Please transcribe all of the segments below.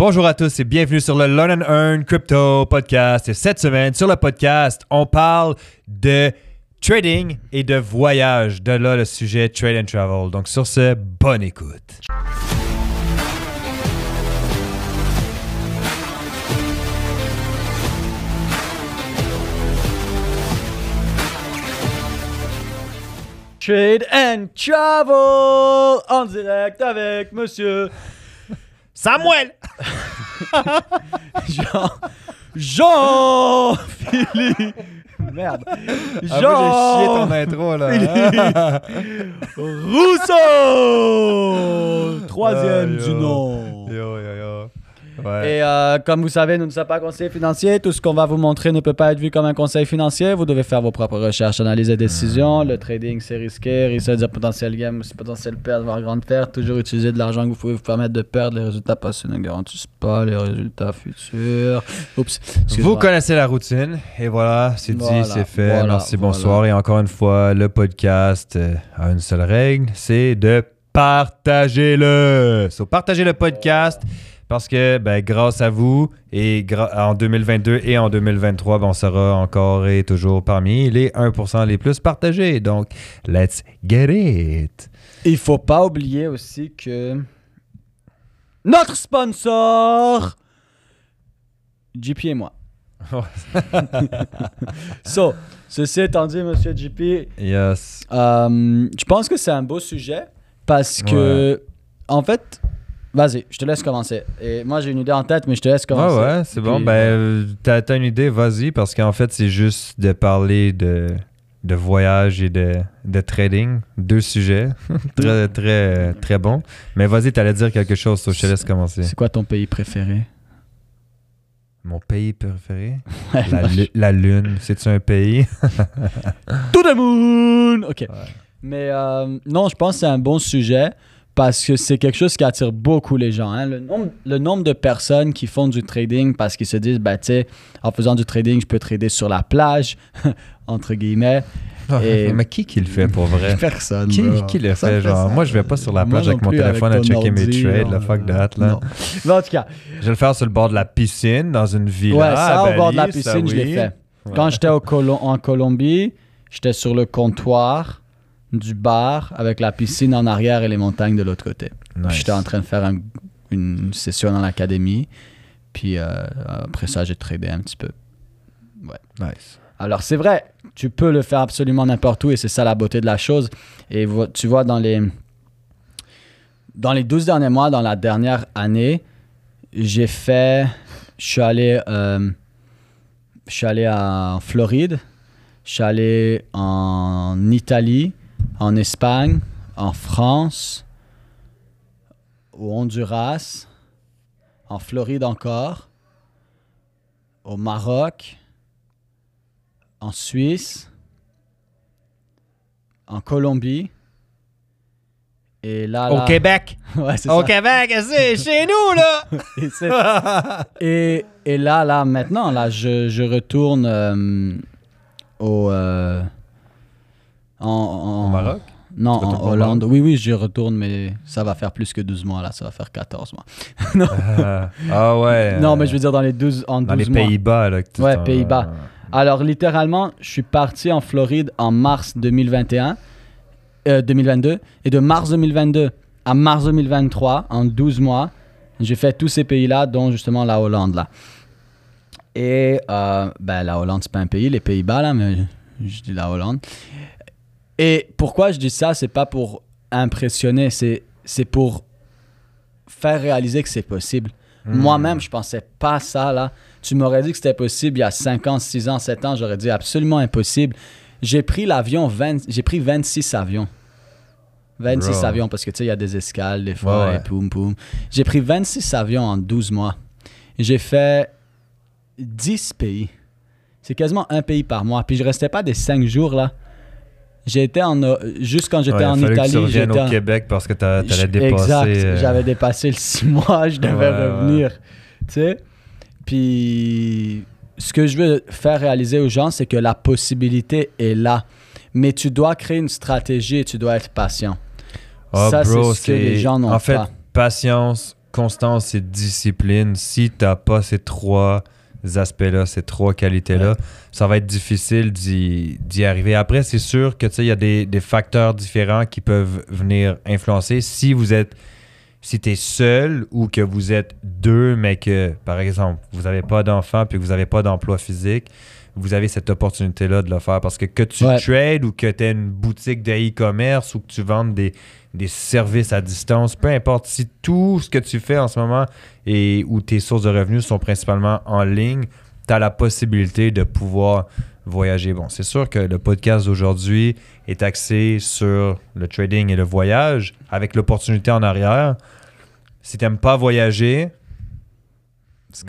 bonjour à tous et bienvenue sur le Learn and Earn Crypto Podcast. Et cette semaine, sur le podcast, on parle de trading et de voyage. De là, le sujet Trade and Travel. Donc, sur ce, bonne écoute. Trade and Travel en direct avec monsieur Samuel! Jean. Jean Philippe. Merde. Ah, Jean moi, j'ai chié ton intro, là. Rousseau. Troisième Ah, du nom. Yo, yo, yo. Ouais. Et euh, comme vous savez, nous ne sommes pas conseillers financiers. Tout ce qu'on va vous montrer ne peut pas être vu comme un conseil financier. Vous devez faire vos propres recherches, analyses et décisions. Le trading, c'est risqué. Risque de potentiel gain, c'est potentiel perte, voire grande perte. Toujours utiliser de l'argent que vous pouvez vous permettre de perdre. Les résultats passés ne garantissent pas les résultats futurs. Oups. Vous connaissez la routine. Et voilà, c'est Voilà, dit, c'est fait. voilà, Merci, voilà. bonsoir. Et encore une fois, le podcast euh, a une seule règle, c'est de partager-le. So, partagez le podcast parce que ben, grâce à vous, et en 2022 et en 2023, ben, on sera encore et toujours parmi les 1% les plus partagés. Donc, let's get it. Il faut pas oublier aussi que notre sponsor, JP et moi. so, ceci étant dit, monsieur JP, Yes. euh, je pense que c'est un beau sujet parce que, en fait, vas-y, je te laisse commencer. Et moi, j'ai une idée en tête, mais je te laisse commencer. Ouais, ouais, c'est bon. Puis, Ben, euh, t'as, t'as une idée, vas-y, parce qu'en fait, c'est juste de parler de, de voyage et de, de trading. Deux sujets. très, très, très bon. Mais vas-y, t'allais dire quelque chose, so je te laisse commencer. C'est quoi ton pays préféré? Mon pays préféré? La, lu- la Lune. C'est-tu un pays? To the moon! OK. Ouais. Mais euh, non, je pense que c'est un bon sujet parce que c'est quelque chose qui attire beaucoup les gens. hein. Le, nombre, le nombre de personnes qui font du trading parce qu'ils se disent, bah, tu sais, en faisant du trading, je peux trader sur la plage, entre guillemets. Et- Mais qui qui le fait pour vrai? Personne. qui, qui le fait, genre? ça. Moi, je vais pas sur la plage non avec mon téléphone à checker mes trades, non, la fuck that, là. non. Mais en tout cas, Je vais le faire sur le bord de la piscine, dans une villa. ouais, ça, au bord de la ça, piscine, je l'ai fait. Ouais. Quand j'étais Colo- en Colombie, j'étais sur le comptoir du bar avec la piscine en arrière et les montagnes de l'autre côté. Nice. J'étais en train de faire un- une session dans l'académie. Puis euh, après ça, j'ai tradé un petit peu. Nice. Alors c'est vrai, tu peux le faire absolument n'importe où et c'est ça la beauté de la chose. Et tu vois, dans les, dans les 12 derniers mois, dans la dernière année, j'ai fait... Je suis allé, euh, je suis allé en Floride, je suis allé en Italie, en Espagne, en France, au Honduras, en Floride encore, au Maroc, en Suisse, en Colombie. Et là, Au là- Québec. Ouais, c'est Au ça. Québec, c'est chez nous, là. Et, et là, là, maintenant, là, je, je retourne euh, au... euh, en, Maroc? Non, en Hollande. Oui, oui, je retourne, mais ça va faire plus que 12 mois, là. Ça va faire 14 mois. Ah, ah ouais. non, euh, mais je veux dire dans les 12, en 12 Dans les mois. Pays-Bas, là. Ouais, Pays-Bas. Alors, littéralement, je suis parti en Floride en mars 2021, euh, 2022. Et de mars 2022 à mars 2023, en 12 mois, j'ai fait tous ces pays-là, dont justement la Hollande, là. Et, euh, ben, la Hollande, c'est pas un pays, les Pays-Bas, là, mais je dis la Hollande. Et pourquoi je dis ça, c'est pas pour impressionner, c'est c'est pour faire réaliser que c'est possible. Hmm. Moi-même, je pensais pas ça, là. Tu m'aurais dit que c'était possible il y a 5 ans, 6 ans, 7 ans, j'aurais dit absolument impossible. J'ai pris l'avion, 20 j'ai pris 26 avions. 26 Bro. avions, parce que tu sais, il y a des escales, des fois, ouais. et poum poum. J'ai pris 26 avions en 12 mois. J'ai fait 10 pays. C'est quasiment un pays par mois. Puis je restais pas des 5 jours, là. J'ai été en. Juste quand j'étais Ouais, en Italie, j'étais au en- Québec parce que t'a- t'allais dépasser. Exact. euh, J'avais dépassé le 6 mois, je devais Ouais, ouais. revenir. Tu sais? Puis, ce que je veux faire réaliser aux gens, c'est que la possibilité est là. Mais tu dois créer une stratégie et tu dois être patient. Ah, ça, c'est ce que les gens n'ont En fait, pas. patience, constance et discipline, si tu n'as pas ces trois aspects-là, ces trois qualités-là, ça va être difficile d'y arriver. Après, c'est sûr que il y a des, des facteurs différents qui peuvent venir influencer. Si vous êtes si tu es seul ou que vous êtes deux, mais que, par exemple, vous n'avez pas d'enfant puis que vous n'avez pas d'emploi physique, vous avez cette opportunité-là de le faire. Parce que que tu Ouais. trades ou que tu aies une boutique de e-commerce ou que tu vendes des, des services à distance, peu importe, si tout ce que tu fais en ce moment et où tes sources de revenus sont principalement en ligne, tu as la possibilité de pouvoir voyager. Bon, c'est sûr que le podcast d'aujourd'hui est axé sur le trading et le voyage avec l'opportunité en arrière. Si tu n'aimes pas voyager,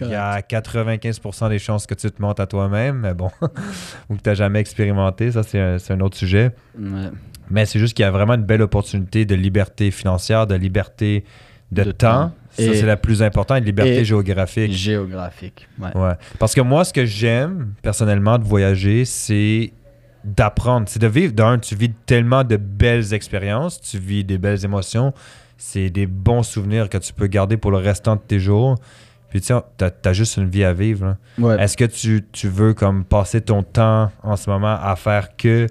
il y a 95% des chances que tu te montes à toi-même, mais bon, ou que tu n'as jamais expérimenté, ça c'est un, c'est un autre sujet. Ouais. Mais c'est juste qu'il y a vraiment une belle opportunité de liberté financière, de liberté de, De temps. temps. Ça, c'est la plus importante, et de liberté géographique. Géographique. Ouais. Ouais. Parce que moi, ce que j'aime personnellement de voyager, c'est d'apprendre. C'est de vivre. D'un, tu vis tellement de belles expériences, tu vis des belles émotions. C'est des bons souvenirs que tu peux garder pour le restant de tes jours. Puis tu sais, t'as as juste une vie à vivre. Ouais. Est-ce que tu, tu veux comme passer ton temps en ce moment à faire que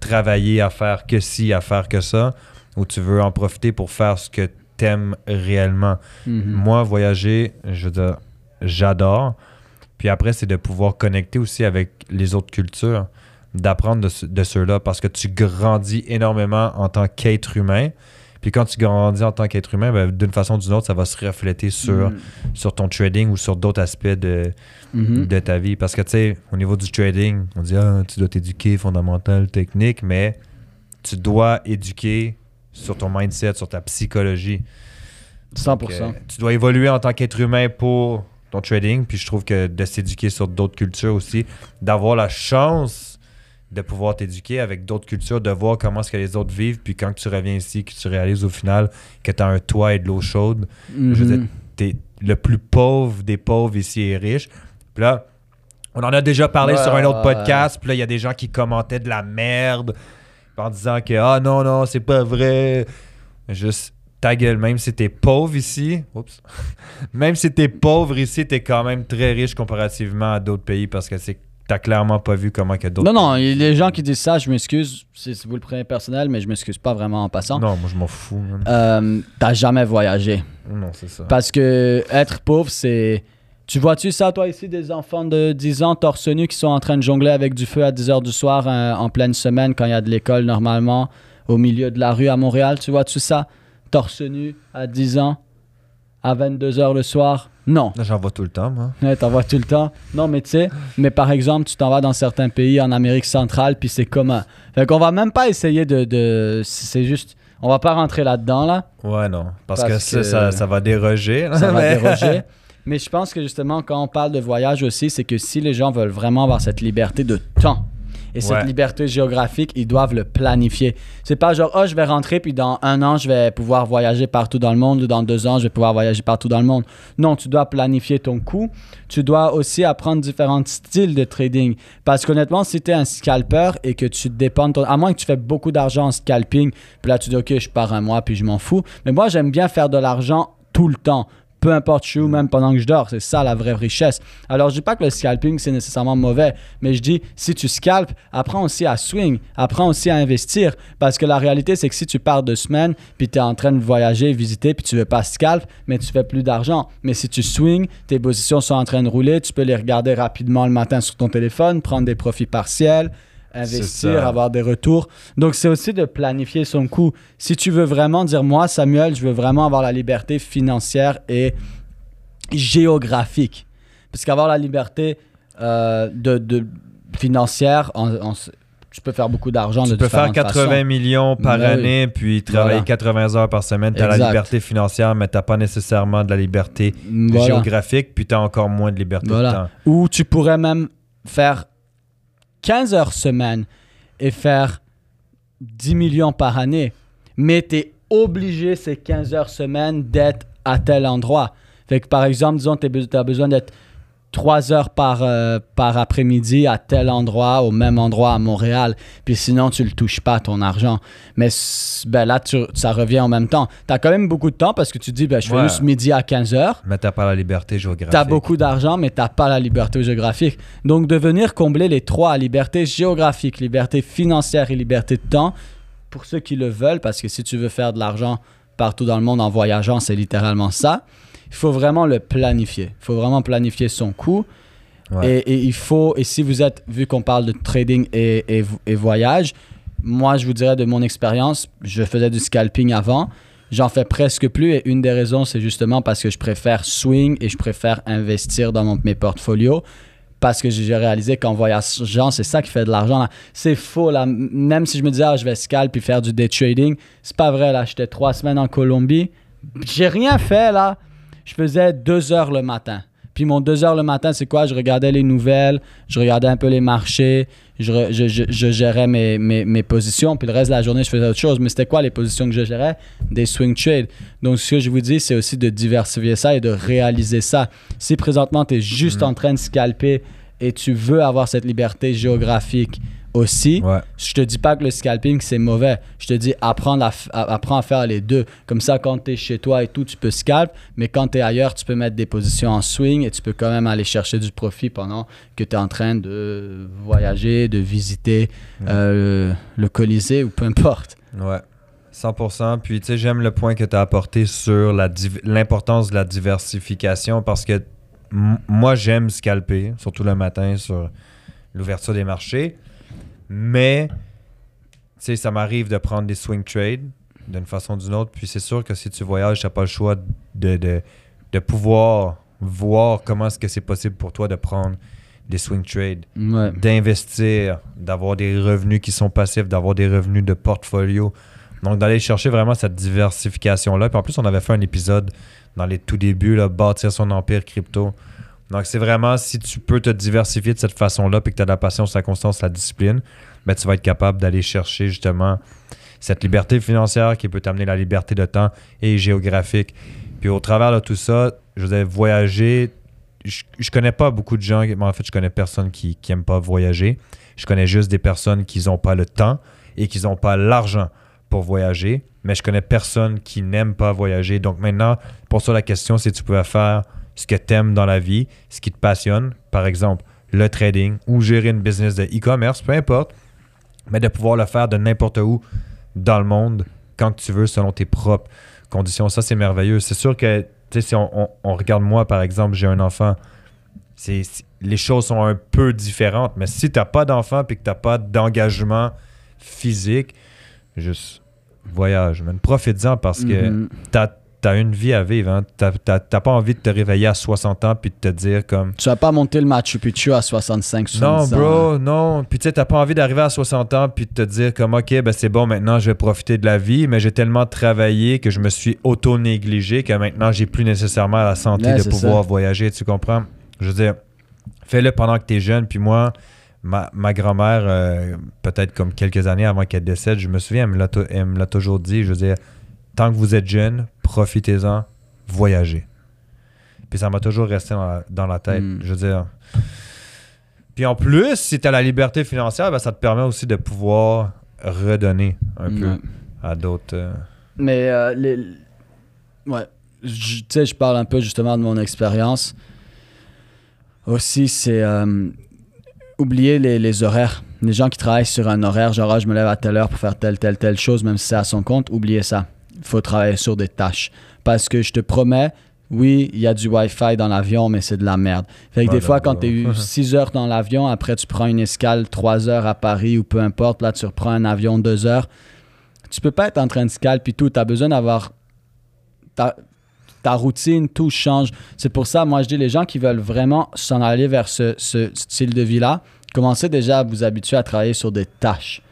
travailler, à faire que ci, à faire que ça, ou tu veux en profiter pour faire ce que t'aimes réellement? Mhm. Moi, voyager, je veux dire, j'adore. Puis après, c'est de pouvoir connecter aussi avec les autres cultures, d'apprendre de ceux-là, parce que tu grandis énormément en tant qu'être humain. Puis quand tu grandis en tant qu'être humain, ben, d'une façon ou d'une autre, ça va se refléter sur, Mhm. sur ton trading ou sur d'autres aspects de, Mhm. de ta vie. Parce que, tu sais, au niveau du trading, on dit, ah, tu dois t'éduquer fondamental, technique, mais tu dois éduquer sur ton mindset, sur ta psychologie. 100%. Donc, euh, tu dois évoluer en tant qu'être humain pour ton trading. Puis je trouve que de s'éduquer sur d'autres cultures aussi, d'avoir la chance de pouvoir t'éduquer avec d'autres cultures, de voir comment est-ce que les autres vivent. Puis quand tu reviens ici, que tu réalises au final que tu as un toit et de l'eau chaude, je veux dire, t'es le plus pauvre des pauvres ici est riche. Puis là, on en a déjà parlé Ouais, sur un autre podcast. Puis là, il y a des gens qui commentaient de la merde en disant que ah non, non, c'est pas vrai. Juste ta gueule, même si t'es pauvre ici, oups, même si t'es pauvre ici, t'es quand même très riche comparativement à d'autres pays parce que c'est t'as clairement pas vu comment que d'autres. Non, non, les gens qui disent ça, je m'excuse, si vous le prenez personnel, mais je m'excuse pas vraiment en passant. Non, moi je m'en fous. Euh, T'as jamais voyagé. Non, c'est ça. Parce que être pauvre, c'est. Tu vois-tu ça, toi, ici, des enfants de 10 ans torse nu qui sont en train de jongler avec du feu à 10 h du soir euh, en pleine semaine quand il y a de l'école normalement, au milieu de la rue à Montréal? Tu vois-tu ça? Torse nu à 10 ans, à 22 h le soir? Non. J'en vois tout le temps, moi. Ouais, t'en vois tout le temps. Non, mais tu sais, mais par exemple, tu t'en vas dans certains pays en Amérique centrale, puis c'est commun. Fait qu'on va même pas essayer de. de c'est juste. On va pas rentrer là-dedans, là. Ouais, non. Parce, Parce que, ça, que- ça, ça va déroger. là. Ça va déroger. Mais je pense que justement, quand on parle de voyage aussi, c'est que si les gens veulent vraiment avoir cette liberté de temps et cette liberté géographique, ils doivent le planifier. C'est pas genre, oh, je vais rentrer, puis dans un an, je vais pouvoir voyager partout dans le monde, ou dans deux ans, je vais pouvoir voyager partout dans le monde. Non, tu dois planifier ton coût. Tu dois aussi apprendre différents styles de trading. Parce qu'honnêtement, si tu es un scalper et que tu dépends ton... À moins que tu fais beaucoup d'argent en scalping, puis là, tu dis, OK, je pars un mois, puis je m'en fous. Mais moi, j'aime bien faire de l'argent tout le temps peu importe où, même pendant que je dors. C'est ça la vraie richesse. Alors, je dis pas que le scalping, c'est nécessairement mauvais, mais je dis, si tu scalpes, apprends aussi à swing, apprends aussi à investir. Parce que la réalité, c'est que si tu pars deux semaines, puis tu es en train de voyager, visiter, puis tu veux pas scalp, mais tu fais plus d'argent. Mais si tu swing, tes positions sont en train de rouler, tu peux les regarder rapidement le matin sur ton téléphone, prendre des profits partiels, investir, avoir des retours. Donc, c'est aussi de planifier son coût. Si tu veux vraiment dire, moi, Samuel, je veux vraiment avoir la liberté financière et géographique. Parce qu'avoir la liberté euh, de, de financière, en- en- tu peux faire beaucoup d'argent de Tu peux faire différentes 80 façons. millions par Ben année, puis travailler Voilà. 80 heures par semaine. Tu as la liberté financière, mais tu n'as pas nécessairement de la liberté Voilà. géographique, puis tu as encore moins de liberté de temps. Ou tu pourrais même faire 15 heures semaine et faire 10 millions par année. Mais tu es obligé ces 15 heures semaine d'être à tel endroit. Fait que par exemple, disons, tu as besoin d'être trois heures par, euh, par après-midi à tel endroit, au même endroit à Montréal. Puis sinon, tu le touches pas, ton argent. Mais ben là, tu- ça revient en même temps. Tu as quand même beaucoup de temps parce que tu dis, ben, je fais Ouais. juste midi à 15 heures. Mais t'as pas la liberté géographique. Tu as beaucoup d'argent, mais tu pas la liberté géographique. Donc, de venir combler les trois, liberté géographique, liberté financière et liberté de temps, pour ceux qui le veulent, parce que si tu veux faire de l'argent partout dans le monde en voyageant, c'est littéralement ça. Il faut vraiment le planifier. Il faut vraiment planifier son coût. Ouais. Et, et il faut, et si vous êtes, vu qu'on parle de trading et, et, et voyage, moi je vous dirais de mon expérience, je faisais du scalping avant, j'en fais presque plus et une des raisons c'est justement parce que je préfère swing et je préfère investir dans mon- mes portfolios parce que j'ai réalisé qu'en voyageant, c'est ça qui fait de l'argent. C'est faux, là. Même si je me disais, ah, je vais scalp puis faire du day trading, c'est pas vrai, là. J'étais trois semaines en Colombie. J'ai rien fait, là. Je faisais deux heures le matin. Puis mon deux heures le matin, c'est quoi? Je regardais les nouvelles, je regardais un peu les marchés, je, re- je- je- je gérais mes, mes, mes positions, puis le reste de la journée, je faisais autre chose. Mais c'était quoi les positions que je gérais? Des swing trades. Donc, ce que je vous dis, c'est aussi de diversifier ça et de réaliser ça. Si présentement, tu es juste en train de scalper et tu veux avoir cette liberté géographique aussi, Ouais. je te dis pas que le scalping c'est mauvais. Je te dis apprendre à, à- apprends à faire les deux. Comme ça, quand tu es chez toi et tout, tu peux scalp, mais quand tu es ailleurs, tu peux mettre des positions en swing et tu peux quand même aller chercher du profit pendant que tu es en train de voyager, de visiter euh, le Colisée ou peu importe. Ouais. 100%. Puis, tu sais, j'aime le point que tu as apporté sur l'importance de la diversification parce que moi, j'aime scalper, surtout le matin sur l'ouverture des marchés. Mais, tu sais, ça m'arrive de prendre des swing trades d'une façon ou d'une autre. Puis, c'est sûr que si tu voyages, tu n'as pas le choix de, de, de pouvoir voir comment est-ce que c'est possible pour toi de prendre des swing trades Ouais. d'investir, d'avoir des revenus qui sont passifs, d'avoir des revenus de portfolio. Donc, d'aller chercher vraiment cette diversification-là. Puis en plus, on avait fait un épisode dans les tout débuts, là, bâtir son empire crypto. Donc, c'est vraiment si tu peux te diversifier de cette façon-là, puis que tu as de la patience, la constance, la discipline, ben, tu vas être capable d'aller chercher justement cette liberté financière qui peut t'amener la liberté de temps et géographique. Puis au travers de tout ça, je vous ai voyagé. Je, je connais pas beaucoup de gens, mais en fait, je connais personne qui n'aime pas voyager. Je connais juste des personnes qui n'ont pas le temps et qui n'ont pas l'argent pour voyager. Mais je connais personne qui n'aime pas voyager. Donc maintenant, pour ça, la question, c'est tu pouvais faire ce que tu aimes dans la vie, ce qui te passionne. Par exemple, le trading ou gérer une business de e-commerce, peu importe. Mais de pouvoir le faire de n'importe où dans le monde quand tu veux, selon tes propres conditions. Ça, c'est merveilleux. C'est sûr que, tu sais, si on, on- on regarde moi, par exemple, j'ai un enfant, c'est, les choses sont un peu différentes. Mais si tu n'as pas d'enfant et que tu n'as pas d'engagement physique, juste voyage. Man. Profite-en parce que Mhm. Tu as, une vie à vivre. Hein. Tu n'as pas envie de te réveiller à 60 ans puis de te dire comme Tu vas pas monter le Machu Picchu à 65, non, 70 ans, bro, non. Puis tu sais, t'as pas envie d'arriver à 60 ans puis de te dire comme, OK, ben c'est bon, maintenant je vais profiter de la vie, mais j'ai tellement travaillé que je me suis auto-négligé que maintenant j'ai plus nécessairement la santé Ouais, de pouvoir ça. voyager, tu comprends? Je veux dire, fais-le pendant que t'es jeune. Puis moi, ma, ma grand-mère, euh, peut-être comme quelques années avant qu'elle décède, je me souviens, elle me l'a tou- elle me l'a toujours dit, je veux dire, tant que vous êtes jeune, profitez-en, voyagez. Puis ça m'a toujours resté dans la, dans la tête. Mm. Je veux dire. Puis en plus, si tu as la liberté financière, ben, ça te permet aussi de pouvoir redonner un peu Ouais. à d'autres. euh, Mais euh, les... ouais, tu sais, je parle un peu justement de mon expérience. Aussi, c'est euh, oublier les, les horaires. Les gens qui travaillent sur un horaire, genre ah, je me lève à telle heure pour faire telle, telle, telle chose, même si c'est à son compte, oubliez ça. Il faut travailler sur des tâches. Parce que je te promets, oui, il y a du Wi-Fi dans l'avion, mais c'est de la merde. Fait que Voilà, des fois, quand tu es eu 6 heures dans l'avion, après tu prends une escale 3 heures à Paris ou peu importe, là tu reprends un avion 2 heures, tu peux pas être en train de scalp et tout. Tu as besoin d'avoir ta, ta routine, tout change. C'est pour ça, moi, je dis les gens qui veulent vraiment s'en aller vers ce, ce style de vie-là, commencez déjà à vous habituer à travailler sur des tâches.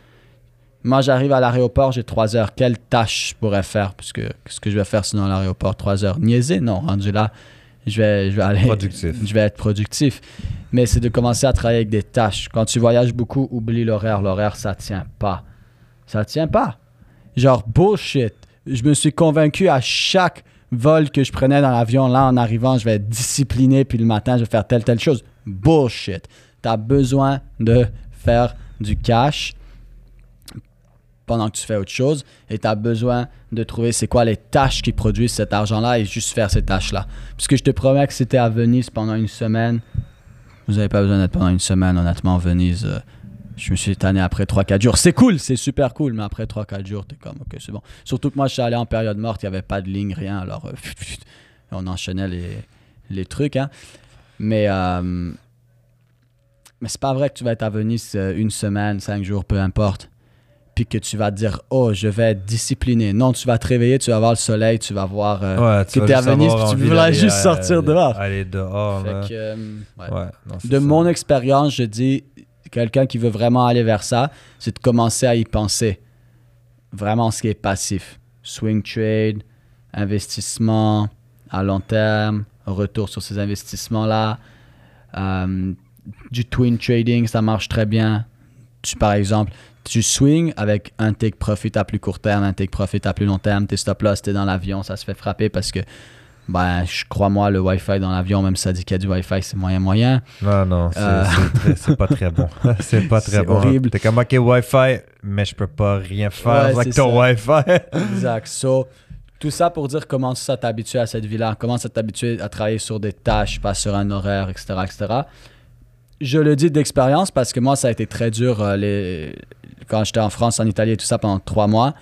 Moi, j'arrive à l'aéroport, j'ai 3 heures. Quelle tâche je pourrais faire? Parce que qu'est-ce que je vais faire sinon à l'aéroport? 3 heures. Niaiser? Non, rendu là, je vais, je vais aller. Productif. Je vais être productif. Mais c'est de commencer à travailler avec des tâches. Quand tu voyages beaucoup, oublie l'horaire. L'horaire, ça tient pas. Ça tient pas. Genre, bullshit. Je me suis convaincu à chaque vol que je prenais dans l'avion, là, en arrivant, je vais être discipliné, puis le matin, je vais faire telle, telle chose. Bullshit. Tu as besoin de faire du cash pendant que tu fais autre chose et tu as besoin de trouver c'est quoi les tâches qui produisent cet argent-là et juste faire ces tâches-là. Puisque je te promets que c'était à Venise pendant une semaine, vous n'avez pas besoin d'être pendant une semaine, honnêtement, Venise. euh, je me suis tanné après 3-4 jours. C'est cool, c'est super cool, mais après 3-4 jours, t'es comme, ok, c'est bon. Surtout que moi, je suis allé en période morte, il n'y avait pas de ligne, rien, alors euh, on enchaînait les, les trucs. Hein. Mais, euh, mais c'est pas vrai que tu vas être à Venise euh, une semaine, 5 jours, peu importe. Puis que tu vas te dire, oh, je vais être discipliné. Non, tu vas te réveiller, tu vas voir le soleil, tu vas voir. euh, Ouais, que vas t'es à Venise, puis tu d'aller, juste euh, sortir dehors. Aller dehors. fait là. que, euh, ouais. Ouais, non, De ça. mon expérience, je dis, quelqu'un qui veut vraiment aller vers ça, c'est de commencer à y penser. Vraiment ce qui est passif. Swing trade, investissement à long terme, retour sur ces investissements-là. Euh, du twin trading, ça marche très bien. Tu, par exemple, tu swing avec un take profit à plus court terme, un take profit à plus long terme. Tes stop loss, t'es dans l'avion, ça se fait frapper parce que, ben, je crois moi, le Wi-Fi dans l'avion, même si ça dit qu'il y a du Wi-Fi, c'est moyen moyen. Non, non, c'est Euh. pas très bon. c'est pas très bon. horrible. T'es comme, OK, Wi-Fi, mais je peux pas rien faire Ouais, avec ton. Wi-Fi. Exact. So, tout ça pour dire comment ça t'habituer à cette vie-là, comment ça t'habituer à travailler sur des tâches, pas sur un horaire, etc., etc. Je le dis d'expérience parce que moi, ça a été très dur euh, les... quand j'étais en France, en Italie et tout ça pendant trois mois.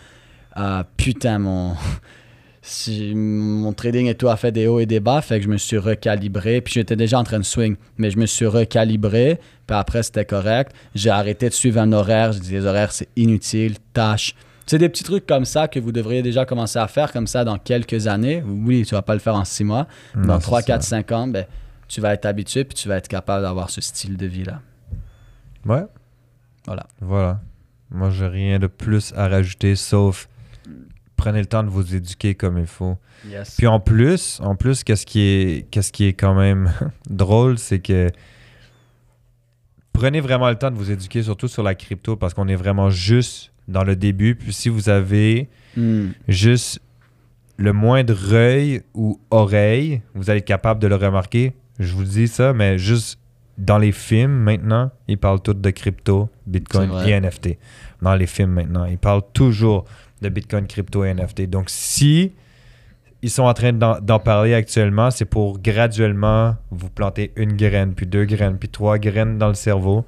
Euh, putain, mon... si- mon trading et tout a fait des hauts et des bas, fait que je me suis recalibré. Puis j'étais déjà en train de swing, mais je me suis recalibré. Puis après, c'était correct. J'ai arrêté de suivre un horaire. J'ai dit les horaires, c'est inutile, tâche. C'est des petits trucs comme ça que vous devriez déjà commencer à faire comme ça dans quelques années. Oui, tu vas pas le faire en six mois. Dans c'est 3, ça. 4, 5 ans, ben, tu vas être habitué puis tu vas être capable d'avoir ce style de vie-là. Ouais. Voilà. Voilà. Moi, j'ai rien de plus à rajouter sauf prenez le temps de vous éduquer comme il faut. Yes. Puis en plus, en plus, qu'est-ce qui est, qu'est-ce qui est quand même drôle, c'est que prenez vraiment le temps de vous éduquer, surtout sur la crypto, parce qu'on est vraiment juste dans le début. Puis si vous avez Hmm. juste le moindre œil ou oreille, vous allez être capable de le remarquer. Je vous dis ça, mais juste dans les films maintenant, ils parlent tous de crypto, Bitcoin et NFT. Dans les films maintenant, ils parlent toujours de Bitcoin, crypto et NFT. Donc si ils sont en train d'en d'en parler actuellement, c'est pour graduellement vous planter une graine, puis deux graines, puis trois graines dans le cerveau,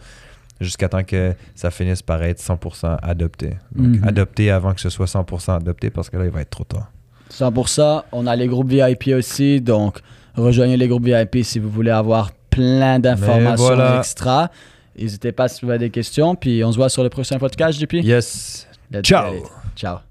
jusqu'à temps que ça finisse par être 100% adopté. Donc, Mhm. adopté avant que ce soit 100% adopté, parce que là, il va être trop tard. 100%. On a les groupes VIP aussi, donc rejoignez les groupes VIP si vous voulez avoir plein d'informations voilà. extra. N'hésitez pas si vous avez des questions, puis on se voit sur le prochain podcast, JP. Yes. Let's Ciao. Ciao.